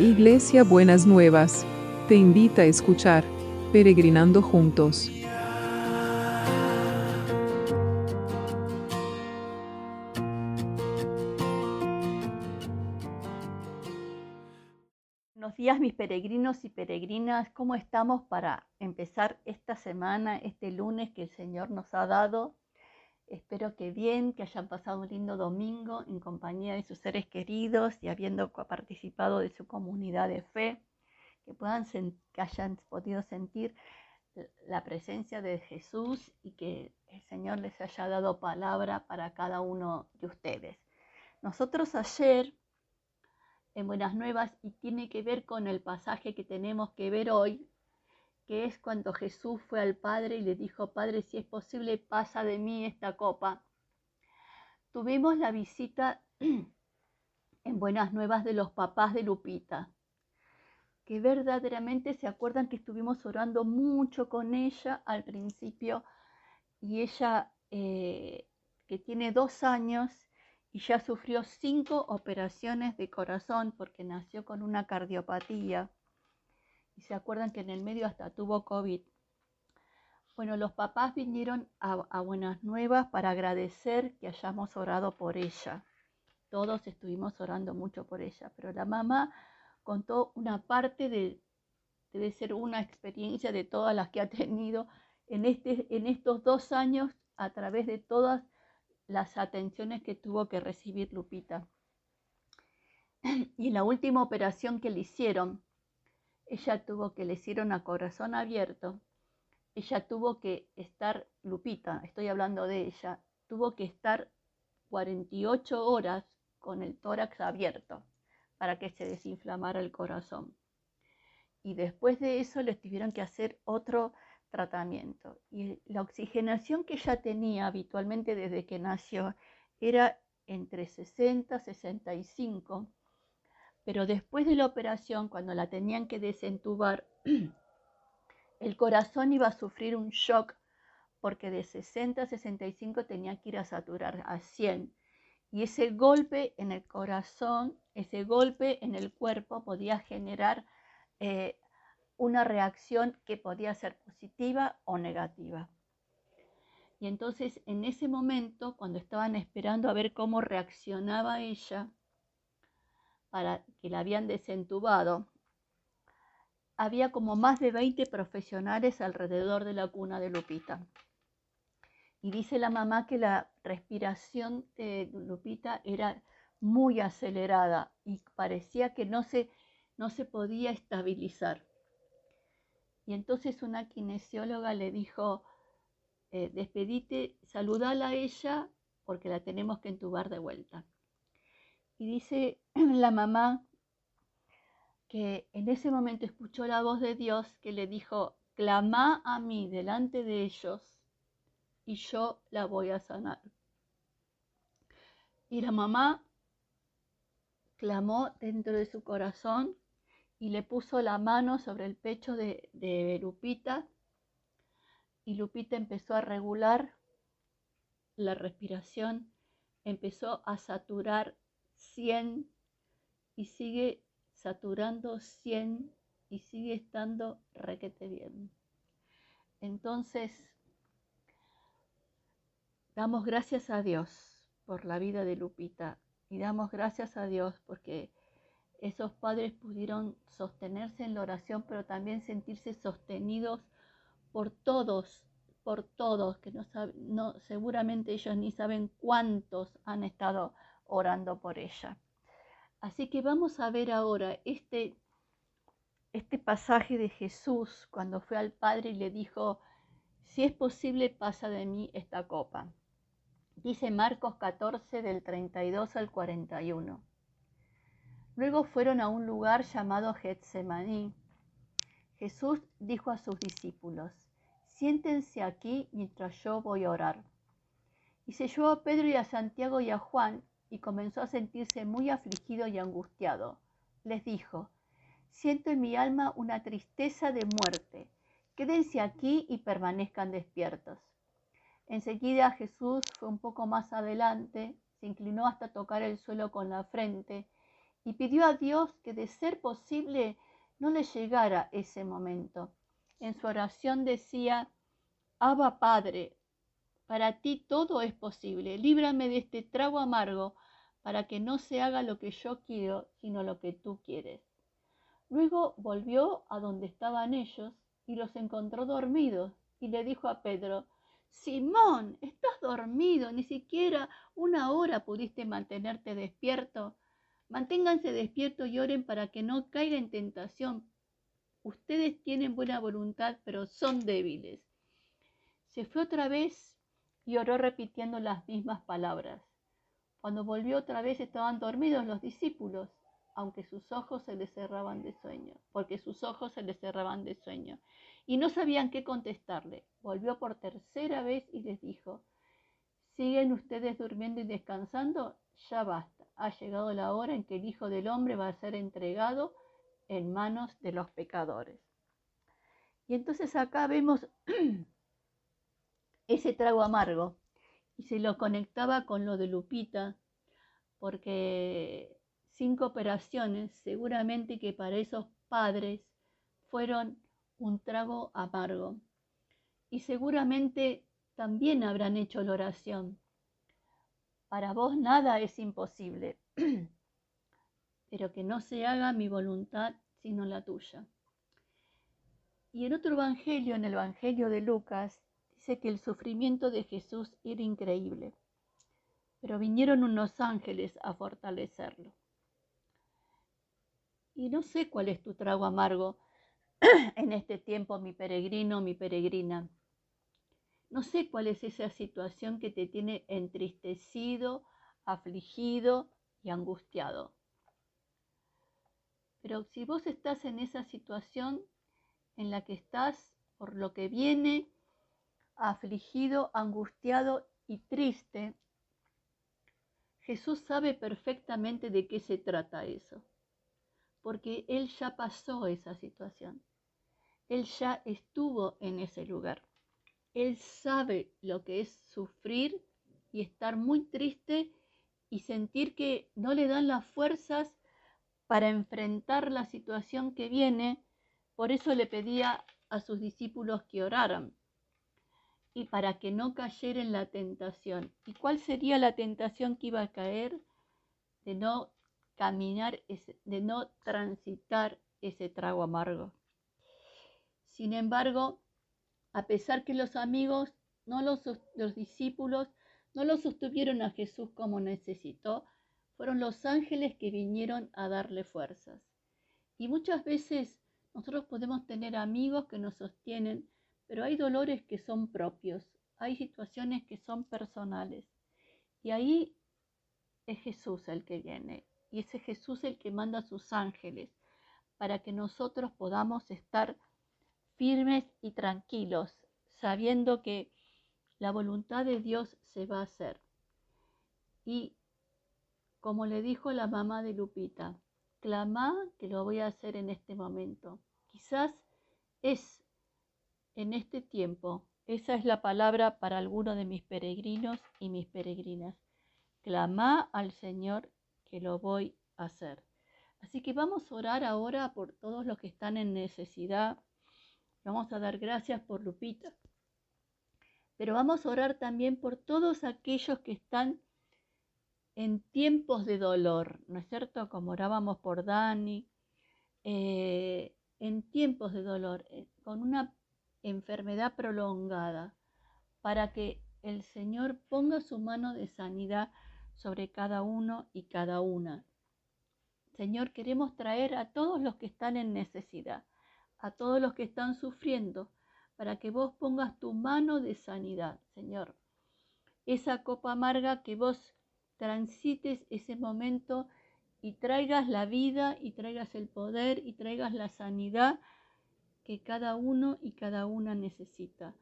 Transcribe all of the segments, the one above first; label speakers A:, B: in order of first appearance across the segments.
A: Iglesia Buenas Nuevas, te invita a escuchar Peregrinando Juntos.
B: Buenos días mis peregrinos y peregrinas, ¿cómo estamos para empezar esta semana, este lunes que el Señor nos ha dado? Espero que bien, que hayan pasado un lindo domingo en compañía de sus seres queridos y habiendo participado de su comunidad de fe, que, que hayan podido sentir la presencia de Jesús y que el Señor les haya dado palabra para cada uno de ustedes. Nosotros ayer en Buenas Nuevas y tiene que ver con el pasaje que tenemos que ver hoy, que es cuando Jesús fue al Padre y le dijo, Padre, si es posible, pasa de mí esta copa. Tuvimos la visita en Buenas Nuevas de los papás de Lupita, que verdaderamente se acuerdan que estuvimos orando mucho con ella al principio y ella eh, que tiene dos años y ya sufrió cinco operaciones de corazón porque nació con una cardiopatía y se acuerdan que en el medio hasta tuvo COVID. Bueno, los papás vinieron a, Buenas Nuevas para agradecer que hayamos orado por ella. Todos estuvimos orando mucho por ella, pero la mamá contó una parte de, debe ser una experiencia de todas las que ha tenido en, este, en estos dos años a través de todas las atenciones que tuvo que recibir Lupita. Y la última operación que le hicieron, ella tuvo que le hicieron a corazón abierto, ella tuvo que estar, Lupita, estoy hablando de ella, tuvo que estar 48 horas con el tórax abierto para que se desinflamara el corazón. Y después de eso les tuvieron que hacer otro tratamiento. Y la oxigenación que ella tenía habitualmente desde que nació era entre 60 y 65 pero después de la operación, cuando la tenían que desentubar, el corazón iba a sufrir un shock porque de 60 a 65 tenía que ir a saturar a 100. Y ese golpe en el corazón, ese golpe en el cuerpo podía generar eh, una reacción que podía ser positiva o negativa. Y entonces en ese momento, cuando estaban esperando a ver cómo reaccionaba ella, para que la habían desentubado, había como más de 20 profesionales alrededor de la cuna de Lupita. Y dice la mamá que la respiración de Lupita era muy acelerada y parecía que no se, no se podía estabilizar. Y entonces una kinesióloga le dijo, eh, despedite, saludala a ella porque la tenemos que entubar de vuelta. Y dice la mamá que en ese momento escuchó la voz de Dios que le dijo, clama a mí delante de ellos y yo la voy a sanar. Y la mamá clamó dentro de su corazón y le puso la mano sobre el pecho de, de Lupita y Lupita empezó a regular la respiración, empezó a saturar 100 y sigue saturando 100 y sigue estando requete bien. Entonces, damos gracias a Dios por la vida de Lupita y damos gracias a Dios porque esos padres pudieron sostenerse en la oración, pero también sentirse sostenidos por todos, por todos, que no, no seguramente ellos ni saben cuántos han estado orando por ella. Así que vamos a ver ahora este, este pasaje de Jesús cuando fue al Padre y le dijo, si es posible, pasa de mí esta copa. Dice Marcos 14 del 32 al 41. Luego fueron a un lugar llamado Getsemaní. Jesús dijo a sus discípulos, siéntense aquí mientras yo voy a orar. Y se llevó a Pedro y a Santiago y a Juan y comenzó a sentirse muy afligido y angustiado. Les dijo, siento en mi alma una tristeza de muerte. Quédense aquí y permanezcan despiertos. Enseguida Jesús fue un poco más adelante, se inclinó hasta tocar el suelo con la frente y pidió a Dios que de ser posible no le llegara ese momento. En su oración decía, Abba Padre, para ti todo es posible, líbrame de este trago amargo para que no se haga lo que yo quiero, sino lo que tú quieres. Luego volvió a donde estaban ellos y los encontró dormidos y le dijo a Pedro, Simón, estás dormido, ni siquiera una hora pudiste mantenerte despierto. Manténganse despiertos y oren para que no caiga en tentación. Ustedes tienen buena voluntad, pero son débiles. Se fue otra vez y oró repitiendo las mismas palabras. Cuando volvió otra vez estaban dormidos los discípulos, aunque sus ojos se les cerraban de sueño, porque sus ojos se les cerraban de sueño y no sabían qué contestarle. Volvió por tercera vez y les dijo, ¿siguen ustedes durmiendo y descansando? Ya basta, ha llegado la hora en que el Hijo del Hombre va a ser entregado en manos de los pecadores. Y entonces acá vemos ese trago amargo y se lo conectaba con lo de Lupita, porque cinco operaciones seguramente que para esos padres fueron un trago amargo. Y seguramente también habrán hecho la oración. Para vos nada es imposible, pero que no se haga mi voluntad sino la tuya. Y en otro evangelio, en el Evangelio de Lucas, dice que el sufrimiento de Jesús era increíble, pero vinieron unos ángeles a fortalecerlo. Y no sé cuál es tu trago amargo, en este tiempo, mi peregrino, mi peregrina. No sé cuál es esa situación que te tiene entristecido, afligido y angustiado. Pero si vos estás en esa situación en la que estás por lo que viene, afligido, angustiado y triste, Jesús sabe perfectamente de qué se trata eso, porque Él ya pasó esa situación. Él ya estuvo en ese lugar. Él sabe lo que es sufrir y estar muy triste y sentir que no le dan las fuerzas para enfrentar la situación que viene. Por eso le pedía a sus discípulos que oraran y para que no cayera en la tentación. ¿Y cuál sería la tentación que iba a caer? De no caminar, de no transitar ese trago amargo. Sin embargo, a pesar que los amigos, no los, los discípulos, no lo sostuvieron a Jesús como necesitó, fueron los ángeles que vinieron a darle fuerzas. Y muchas veces nosotros podemos tener amigos que nos sostienen, pero hay dolores que son propios, hay situaciones que son personales. Y ahí es Jesús el que viene, y es Jesús el que manda a sus ángeles para que nosotros podamos estar firmes y tranquilos, sabiendo que la voluntad de Dios se va a hacer. Y como le dijo la mamá de Lupita, clama que lo voy a hacer en este momento. Quizás es en este tiempo, esa es la palabra para algunos de mis peregrinos y mis peregrinas. Clama al Señor que lo voy a hacer. Así que vamos a orar ahora por todos los que están en necesidad, Vamos a dar gracias por Lupita. Pero vamos a orar también por todos aquellos que están en tiempos de dolor, ¿no es cierto? Como orábamos por Dani, eh, en tiempos de dolor, eh, con una enfermedad prolongada, para que el Señor ponga su mano de sanidad sobre cada uno y cada una. Señor, queremos traer a todos los que están en necesidad a todos los que están sufriendo, para que vos pongas tu mano de sanidad, Señor. Esa copa amarga que vos transites ese momento y traigas la vida y traigas el poder y traigas la sanidad que cada uno y cada una necesita.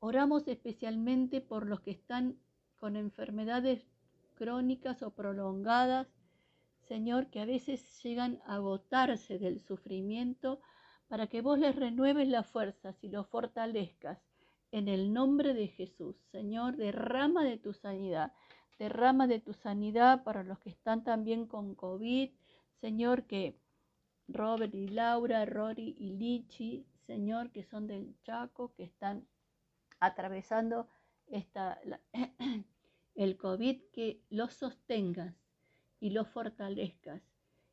B: Oramos especialmente por los que están con enfermedades crónicas o prolongadas, Señor, que a veces llegan a agotarse del sufrimiento para que vos les renueves las fuerzas y los fortalezcas. En el nombre de Jesús, Señor, derrama de tu sanidad, derrama de tu sanidad para los que están también con COVID, Señor, que Robert y Laura, Rory y Lichi, Señor, que son del Chaco, que están atravesando esta, el COVID, que los sostengas y los fortalezcas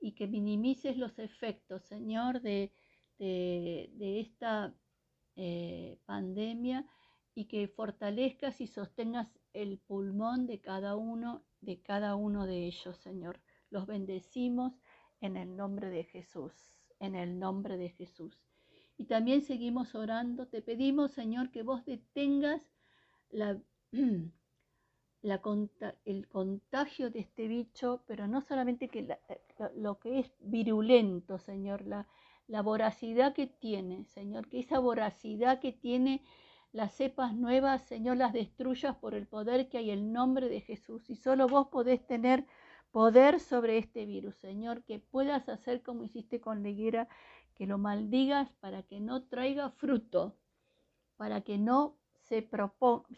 B: y que minimices los efectos, Señor, de, de, esta eh, pandemia y que fortalezcas y sostengas el pulmón de cada uno, de cada uno de ellos, Señor. Los bendecimos en el nombre de Jesús, en el nombre de Jesús. Y también seguimos orando. Te pedimos, Señor, que vos detengas la, la, el contagio de este bicho, pero no solamente que lo que es virulento, Señor, la, la voracidad que tiene, Señor, que esa voracidad que tiene las cepas nuevas, Señor, las destruyas por el poder que hay en el nombre de Jesús. Y solo vos podés tener poder sobre este virus, Señor, que puedas hacer como hiciste con la higuera, que lo maldigas para que no traiga fruto, para que no se,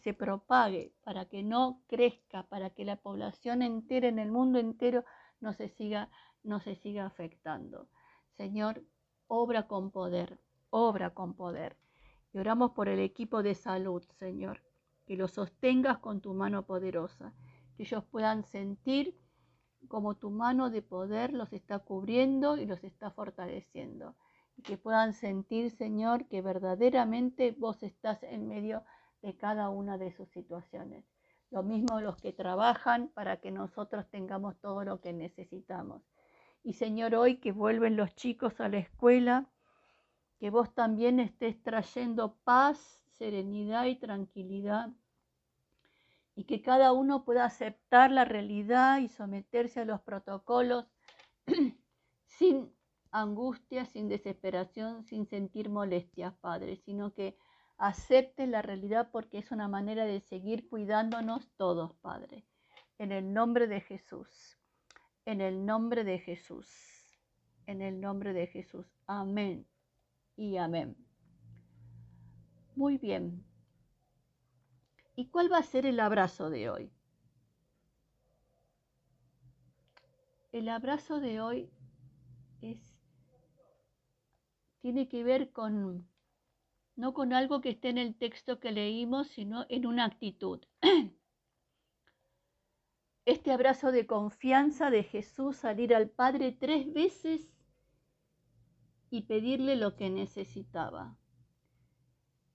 B: se propague, para que no crezca, para que la población entera en el mundo entero no se siga, no se siga afectando. Señor, obra con poder, obra con poder. Y oramos por el equipo de salud, Señor, que lo sostengas con tu mano poderosa, que ellos puedan sentir como tu mano de poder los está cubriendo y los está fortaleciendo. Y que puedan sentir, Señor, que verdaderamente vos estás en medio de cada una de sus situaciones. Lo mismo los que trabajan para que nosotros tengamos todo lo que necesitamos. Y Señor, hoy que vuelven los chicos a la escuela, que vos también estés trayendo paz, serenidad y tranquilidad y que cada uno pueda aceptar la realidad y someterse a los protocolos sin angustia, sin desesperación, sin sentir molestias, Padre, sino que acepte la realidad porque es una manera de seguir cuidándonos todos, Padre. En el nombre de Jesús en el nombre de Jesús. En el nombre de Jesús. Amén y amén. Muy bien. ¿Y cuál va a ser el abrazo de hoy? El abrazo de hoy es tiene que ver con no con algo que esté en el texto que leímos, sino en una actitud. este abrazo de confianza de Jesús salir al Padre tres veces y pedirle lo que necesitaba.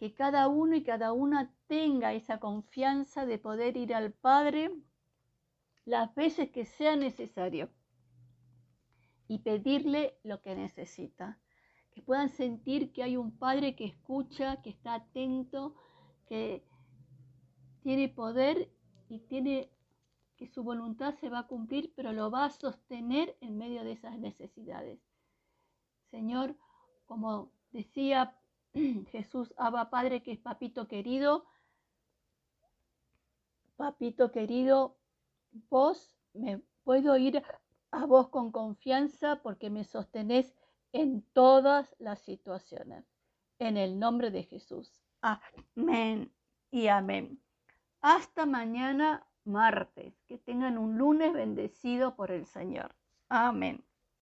B: Que cada uno y cada una tenga esa confianza de poder ir al Padre las veces que sea necesario y pedirle lo que necesita. Que puedan sentir que hay un Padre que escucha, que está atento, que tiene poder y tiene que su voluntad se va a cumplir, pero lo va a sostener en medio de esas necesidades. Señor, como decía Jesús, Abba Padre, que es papito querido, papito querido, vos me puedo ir a vos con confianza porque me sostenés en todas las situaciones. En el nombre de Jesús. Amén y amén. Hasta mañana martes. Que tengan un lunes bendecido por el Señor. Amén.